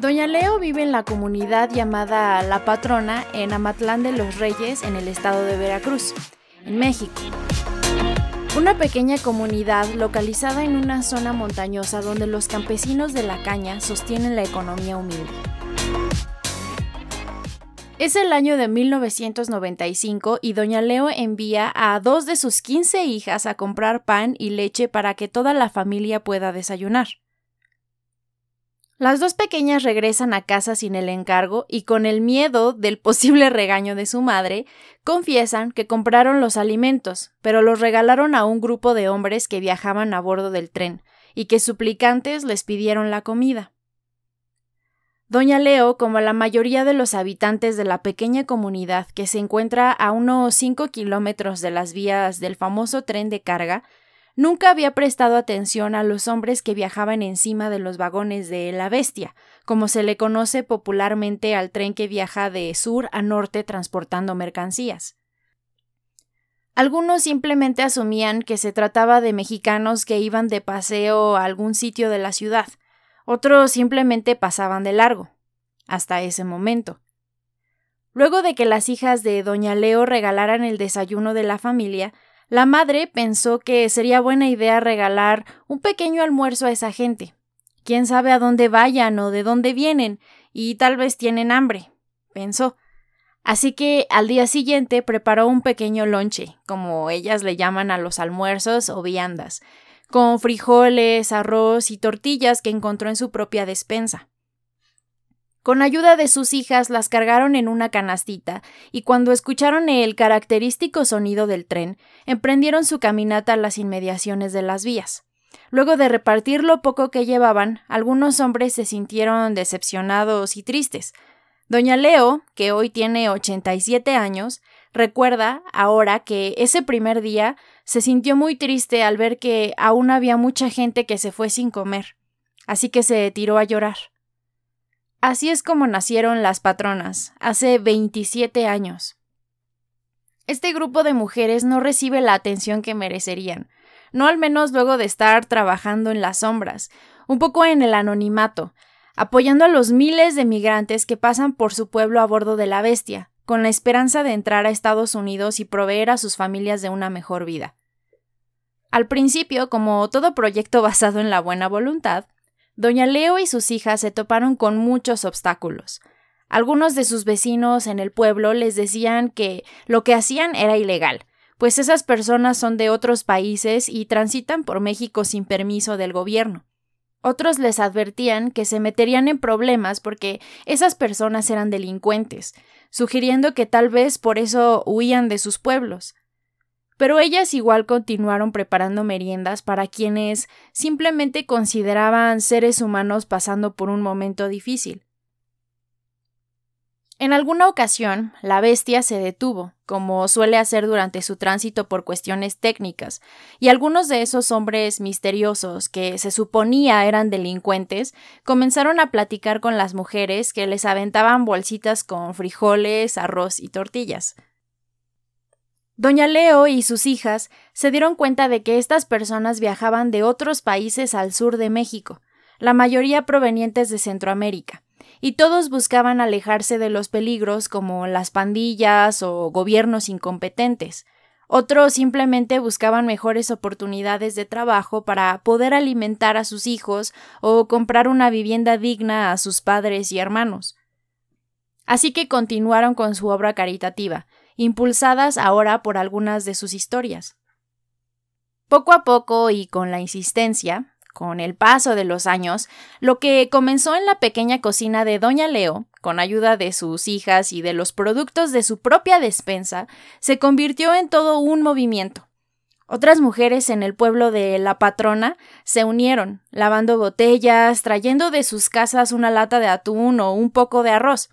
Doña Leo vive en la comunidad llamada La Patrona en Amatlán de los Reyes, en el estado de Veracruz, en México. Una pequeña comunidad localizada en una zona montañosa donde los campesinos de la caña sostienen la economía humilde. Es el año de 1995 y Doña Leo envía a dos de sus 15 hijas a comprar pan y leche para que toda la familia pueda desayunar. Las dos pequeñas regresan a casa sin el encargo y con el miedo del posible regaño de su madre, confiesan que compraron los alimentos, pero los regalaron a un grupo de hombres que viajaban a bordo del tren, y que suplicantes les pidieron la comida. Doña Leo, como la mayoría de los habitantes de la pequeña comunidad que se encuentra a unos cinco kilómetros de las vías del famoso tren de carga, Nunca había prestado atención a los hombres que viajaban encima de los vagones de la bestia, como se le conoce popularmente al tren que viaja de sur a norte transportando mercancías. Algunos simplemente asumían que se trataba de mexicanos que iban de paseo a algún sitio de la ciudad, otros simplemente pasaban de largo, hasta ese momento. Luego de que las hijas de doña Leo regalaran el desayuno de la familia, la madre pensó que sería buena idea regalar un pequeño almuerzo a esa gente. Quién sabe a dónde vayan o de dónde vienen, y tal vez tienen hambre, pensó. Así que al día siguiente preparó un pequeño lonche, como ellas le llaman a los almuerzos o viandas, con frijoles, arroz y tortillas que encontró en su propia despensa. Con ayuda de sus hijas las cargaron en una canastita y cuando escucharon el característico sonido del tren, emprendieron su caminata a las inmediaciones de las vías. Luego de repartir lo poco que llevaban, algunos hombres se sintieron decepcionados y tristes. Doña Leo, que hoy tiene 87 años, recuerda ahora que ese primer día se sintió muy triste al ver que aún había mucha gente que se fue sin comer, así que se tiró a llorar. Así es como nacieron las patronas, hace 27 años. Este grupo de mujeres no recibe la atención que merecerían, no al menos luego de estar trabajando en las sombras, un poco en el anonimato, apoyando a los miles de migrantes que pasan por su pueblo a bordo de la bestia, con la esperanza de entrar a Estados Unidos y proveer a sus familias de una mejor vida. Al principio, como todo proyecto basado en la buena voluntad, Doña Leo y sus hijas se toparon con muchos obstáculos. Algunos de sus vecinos en el pueblo les decían que lo que hacían era ilegal, pues esas personas son de otros países y transitan por México sin permiso del gobierno. Otros les advertían que se meterían en problemas porque esas personas eran delincuentes, sugiriendo que tal vez por eso huían de sus pueblos pero ellas igual continuaron preparando meriendas para quienes simplemente consideraban seres humanos pasando por un momento difícil. En alguna ocasión, la bestia se detuvo, como suele hacer durante su tránsito por cuestiones técnicas, y algunos de esos hombres misteriosos que se suponía eran delincuentes comenzaron a platicar con las mujeres que les aventaban bolsitas con frijoles, arroz y tortillas. Doña Leo y sus hijas se dieron cuenta de que estas personas viajaban de otros países al sur de México, la mayoría provenientes de Centroamérica, y todos buscaban alejarse de los peligros como las pandillas o gobiernos incompetentes. Otros simplemente buscaban mejores oportunidades de trabajo para poder alimentar a sus hijos o comprar una vivienda digna a sus padres y hermanos. Así que continuaron con su obra caritativa, impulsadas ahora por algunas de sus historias. Poco a poco y con la insistencia, con el paso de los años, lo que comenzó en la pequeña cocina de Doña Leo, con ayuda de sus hijas y de los productos de su propia despensa, se convirtió en todo un movimiento. Otras mujeres en el pueblo de La Patrona se unieron, lavando botellas, trayendo de sus casas una lata de atún o un poco de arroz,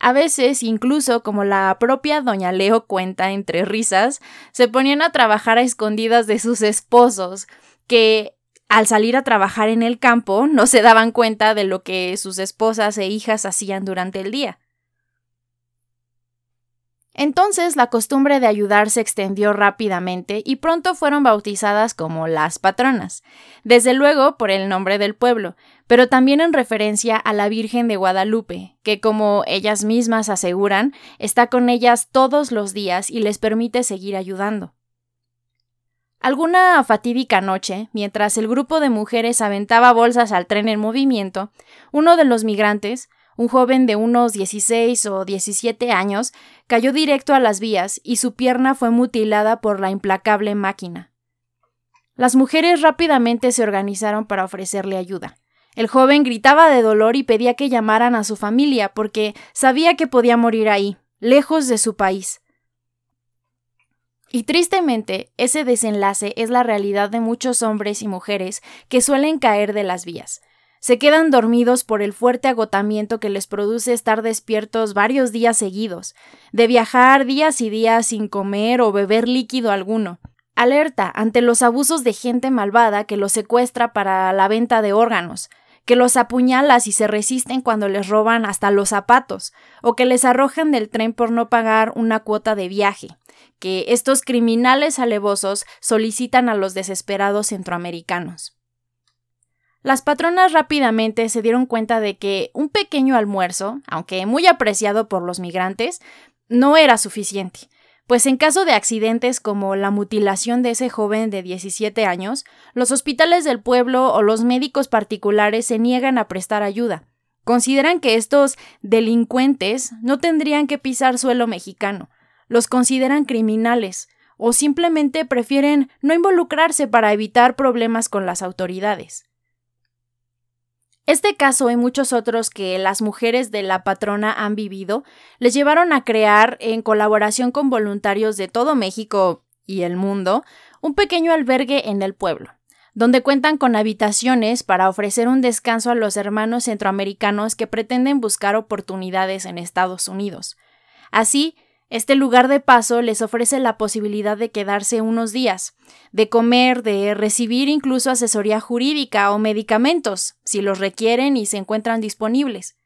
a veces, incluso como la propia doña Leo cuenta entre risas, se ponían a trabajar a escondidas de sus esposos, que al salir a trabajar en el campo no se daban cuenta de lo que sus esposas e hijas hacían durante el día. Entonces la costumbre de ayudar se extendió rápidamente y pronto fueron bautizadas como las patronas, desde luego por el nombre del pueblo, pero también en referencia a la Virgen de Guadalupe, que como ellas mismas aseguran, está con ellas todos los días y les permite seguir ayudando. Alguna fatídica noche, mientras el grupo de mujeres aventaba bolsas al tren en movimiento, uno de los migrantes, un joven de unos 16 o 17 años cayó directo a las vías y su pierna fue mutilada por la implacable máquina. Las mujeres rápidamente se organizaron para ofrecerle ayuda. El joven gritaba de dolor y pedía que llamaran a su familia porque sabía que podía morir ahí, lejos de su país. Y tristemente, ese desenlace es la realidad de muchos hombres y mujeres que suelen caer de las vías. Se quedan dormidos por el fuerte agotamiento que les produce estar despiertos varios días seguidos, de viajar días y días sin comer o beber líquido alguno. Alerta ante los abusos de gente malvada que los secuestra para la venta de órganos, que los apuñala si se resisten cuando les roban hasta los zapatos, o que les arrojan del tren por no pagar una cuota de viaje, que estos criminales alevosos solicitan a los desesperados centroamericanos. Las patronas rápidamente se dieron cuenta de que un pequeño almuerzo, aunque muy apreciado por los migrantes, no era suficiente, pues en caso de accidentes como la mutilación de ese joven de 17 años, los hospitales del pueblo o los médicos particulares se niegan a prestar ayuda. Consideran que estos delincuentes no tendrían que pisar suelo mexicano, los consideran criminales, o simplemente prefieren no involucrarse para evitar problemas con las autoridades. Este caso y muchos otros que las mujeres de la patrona han vivido les llevaron a crear, en colaboración con voluntarios de todo México y el mundo, un pequeño albergue en el pueblo, donde cuentan con habitaciones para ofrecer un descanso a los hermanos centroamericanos que pretenden buscar oportunidades en Estados Unidos. Así, este lugar de paso les ofrece la posibilidad de quedarse unos días, de comer, de recibir incluso asesoría jurídica o medicamentos, si los requieren y se encuentran disponibles.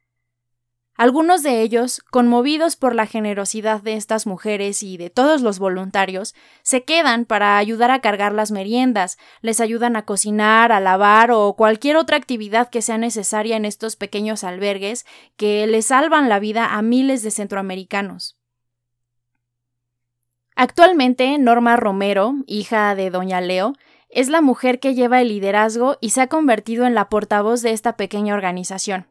Algunos de ellos, conmovidos por la generosidad de estas mujeres y de todos los voluntarios, se quedan para ayudar a cargar las meriendas, les ayudan a cocinar, a lavar o cualquier otra actividad que sea necesaria en estos pequeños albergues que les salvan la vida a miles de centroamericanos. Actualmente, Norma Romero, hija de Doña Leo, es la mujer que lleva el liderazgo y se ha convertido en la portavoz de esta pequeña organización.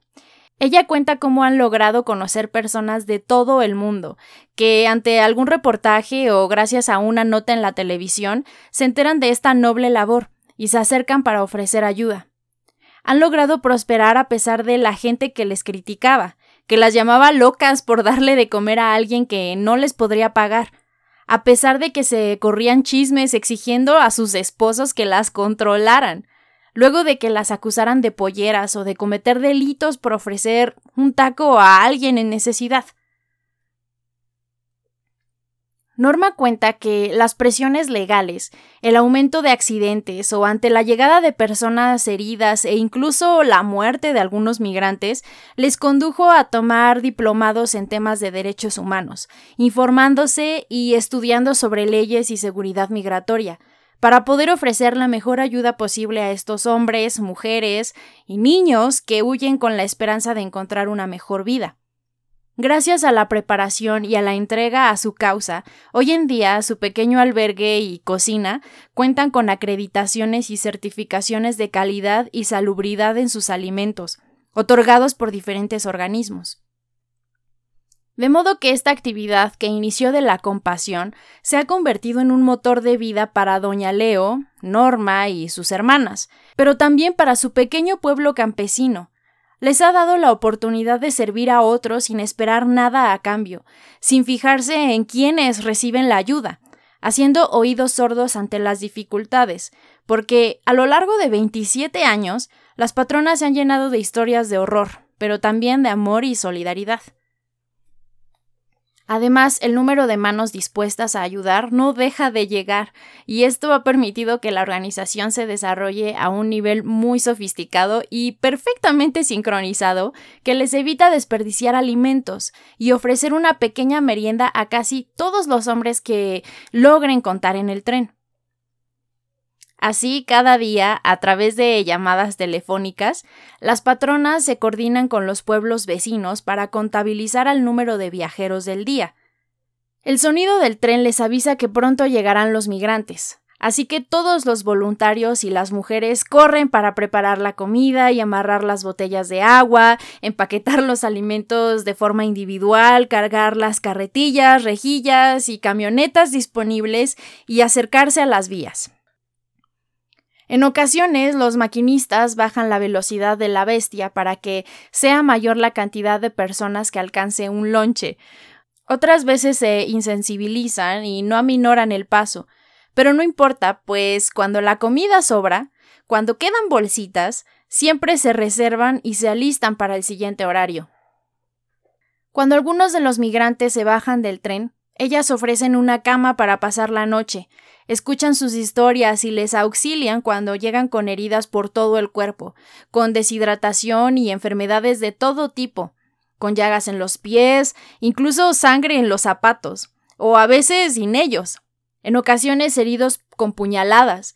Ella cuenta cómo han logrado conocer personas de todo el mundo, que ante algún reportaje o gracias a una nota en la televisión se enteran de esta noble labor y se acercan para ofrecer ayuda. Han logrado prosperar a pesar de la gente que les criticaba, que las llamaba locas por darle de comer a alguien que no les podría pagar, a pesar de que se corrían chismes exigiendo a sus esposos que las controlaran, luego de que las acusaran de polleras o de cometer delitos por ofrecer un taco a alguien en necesidad. Norma cuenta que las presiones legales, el aumento de accidentes o ante la llegada de personas heridas e incluso la muerte de algunos migrantes les condujo a tomar diplomados en temas de derechos humanos, informándose y estudiando sobre leyes y seguridad migratoria, para poder ofrecer la mejor ayuda posible a estos hombres, mujeres y niños que huyen con la esperanza de encontrar una mejor vida. Gracias a la preparación y a la entrega a su causa, hoy en día su pequeño albergue y cocina cuentan con acreditaciones y certificaciones de calidad y salubridad en sus alimentos, otorgados por diferentes organismos. De modo que esta actividad que inició de la compasión se ha convertido en un motor de vida para Doña Leo, Norma y sus hermanas, pero también para su pequeño pueblo campesino, les ha dado la oportunidad de servir a otros sin esperar nada a cambio, sin fijarse en quiénes reciben la ayuda, haciendo oídos sordos ante las dificultades, porque a lo largo de 27 años las patronas se han llenado de historias de horror, pero también de amor y solidaridad. Además, el número de manos dispuestas a ayudar no deja de llegar, y esto ha permitido que la organización se desarrolle a un nivel muy sofisticado y perfectamente sincronizado, que les evita desperdiciar alimentos y ofrecer una pequeña merienda a casi todos los hombres que logren contar en el tren. Así, cada día, a través de llamadas telefónicas, las patronas se coordinan con los pueblos vecinos para contabilizar el número de viajeros del día. El sonido del tren les avisa que pronto llegarán los migrantes, así que todos los voluntarios y las mujeres corren para preparar la comida y amarrar las botellas de agua, empaquetar los alimentos de forma individual, cargar las carretillas, rejillas y camionetas disponibles y acercarse a las vías. En ocasiones, los maquinistas bajan la velocidad de la bestia para que sea mayor la cantidad de personas que alcance un lonche. Otras veces se insensibilizan y no aminoran el paso. Pero no importa, pues cuando la comida sobra, cuando quedan bolsitas, siempre se reservan y se alistan para el siguiente horario. Cuando algunos de los migrantes se bajan del tren, ellas ofrecen una cama para pasar la noche, escuchan sus historias y les auxilian cuando llegan con heridas por todo el cuerpo, con deshidratación y enfermedades de todo tipo, con llagas en los pies, incluso sangre en los zapatos, o a veces sin ellos, en ocasiones heridos con puñaladas.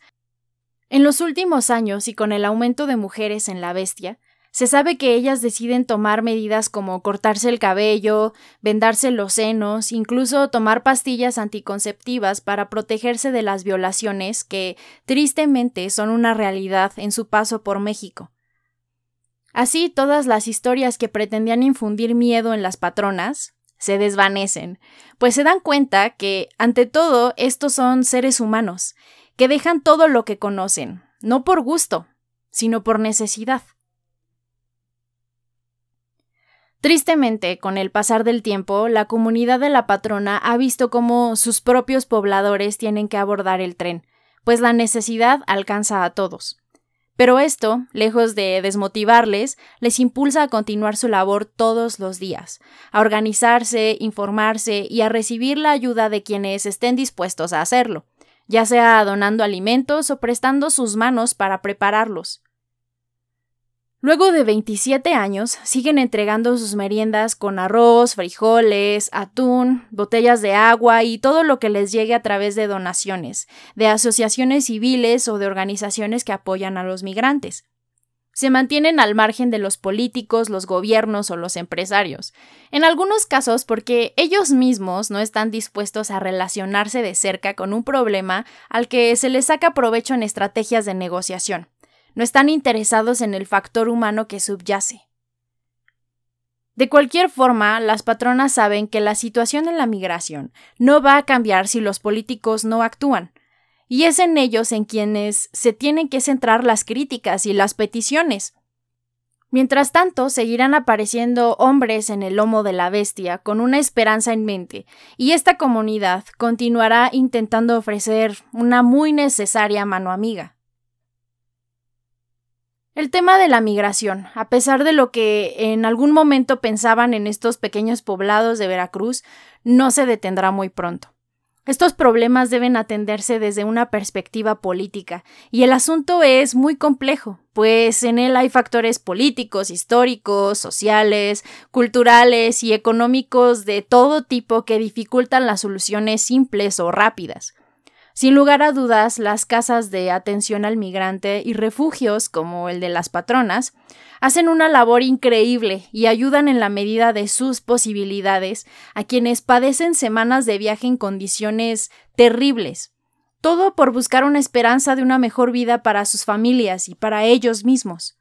En los últimos años y con el aumento de mujeres en la bestia, se sabe que ellas deciden tomar medidas como cortarse el cabello, vendarse los senos, incluso tomar pastillas anticonceptivas para protegerse de las violaciones que, tristemente, son una realidad en su paso por México. Así, todas las historias que pretendían infundir miedo en las patronas se desvanecen, pues se dan cuenta que, ante todo, estos son seres humanos, que dejan todo lo que conocen, no por gusto, sino por necesidad. Tristemente, con el pasar del tiempo, la comunidad de la patrona ha visto cómo sus propios pobladores tienen que abordar el tren, pues la necesidad alcanza a todos. Pero esto, lejos de desmotivarles, les impulsa a continuar su labor todos los días, a organizarse, informarse y a recibir la ayuda de quienes estén dispuestos a hacerlo, ya sea donando alimentos o prestando sus manos para prepararlos. Luego de 27 años, siguen entregando sus meriendas con arroz, frijoles, atún, botellas de agua y todo lo que les llegue a través de donaciones, de asociaciones civiles o de organizaciones que apoyan a los migrantes. Se mantienen al margen de los políticos, los gobiernos o los empresarios, en algunos casos porque ellos mismos no están dispuestos a relacionarse de cerca con un problema al que se les saca provecho en estrategias de negociación no están interesados en el factor humano que subyace. De cualquier forma, las patronas saben que la situación en la migración no va a cambiar si los políticos no actúan, y es en ellos en quienes se tienen que centrar las críticas y las peticiones. Mientras tanto, seguirán apareciendo hombres en el lomo de la bestia con una esperanza en mente, y esta comunidad continuará intentando ofrecer una muy necesaria mano amiga. El tema de la migración, a pesar de lo que en algún momento pensaban en estos pequeños poblados de Veracruz, no se detendrá muy pronto. Estos problemas deben atenderse desde una perspectiva política, y el asunto es muy complejo, pues en él hay factores políticos, históricos, sociales, culturales y económicos de todo tipo que dificultan las soluciones simples o rápidas. Sin lugar a dudas, las casas de atención al migrante y refugios, como el de las patronas, hacen una labor increíble y ayudan en la medida de sus posibilidades a quienes padecen semanas de viaje en condiciones terribles. Todo por buscar una esperanza de una mejor vida para sus familias y para ellos mismos.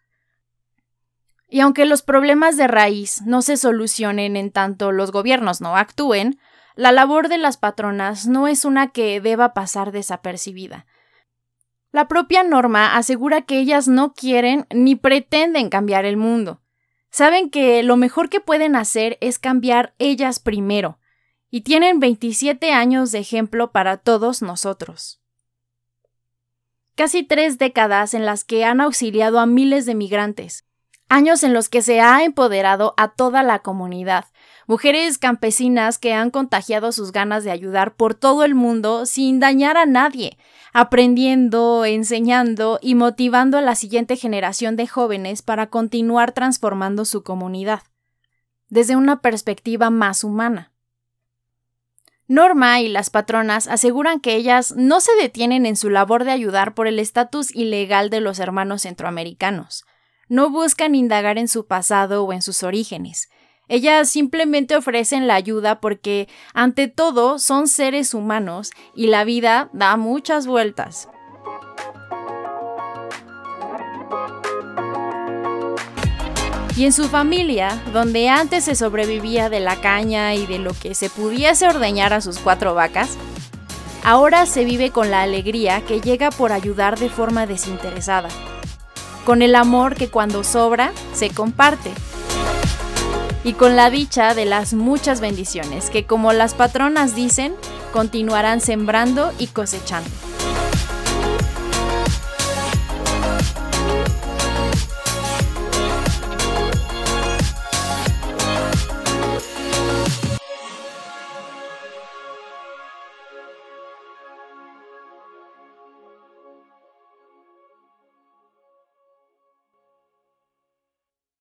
Y aunque los problemas de raíz no se solucionen en tanto los gobiernos no actúen, la labor de las patronas no es una que deba pasar desapercibida. La propia norma asegura que ellas no quieren ni pretenden cambiar el mundo. Saben que lo mejor que pueden hacer es cambiar ellas primero, y tienen 27 años de ejemplo para todos nosotros. Casi tres décadas en las que han auxiliado a miles de migrantes, años en los que se ha empoderado a toda la comunidad, mujeres campesinas que han contagiado sus ganas de ayudar por todo el mundo sin dañar a nadie, aprendiendo, enseñando y motivando a la siguiente generación de jóvenes para continuar transformando su comunidad, desde una perspectiva más humana. Norma y las patronas aseguran que ellas no se detienen en su labor de ayudar por el estatus ilegal de los hermanos centroamericanos. No buscan indagar en su pasado o en sus orígenes. Ellas simplemente ofrecen la ayuda porque, ante todo, son seres humanos y la vida da muchas vueltas. Y en su familia, donde antes se sobrevivía de la caña y de lo que se pudiese ordeñar a sus cuatro vacas, ahora se vive con la alegría que llega por ayudar de forma desinteresada, con el amor que cuando sobra se comparte, y con la dicha de las muchas bendiciones que, como las patronas dicen, continuarán sembrando y cosechando.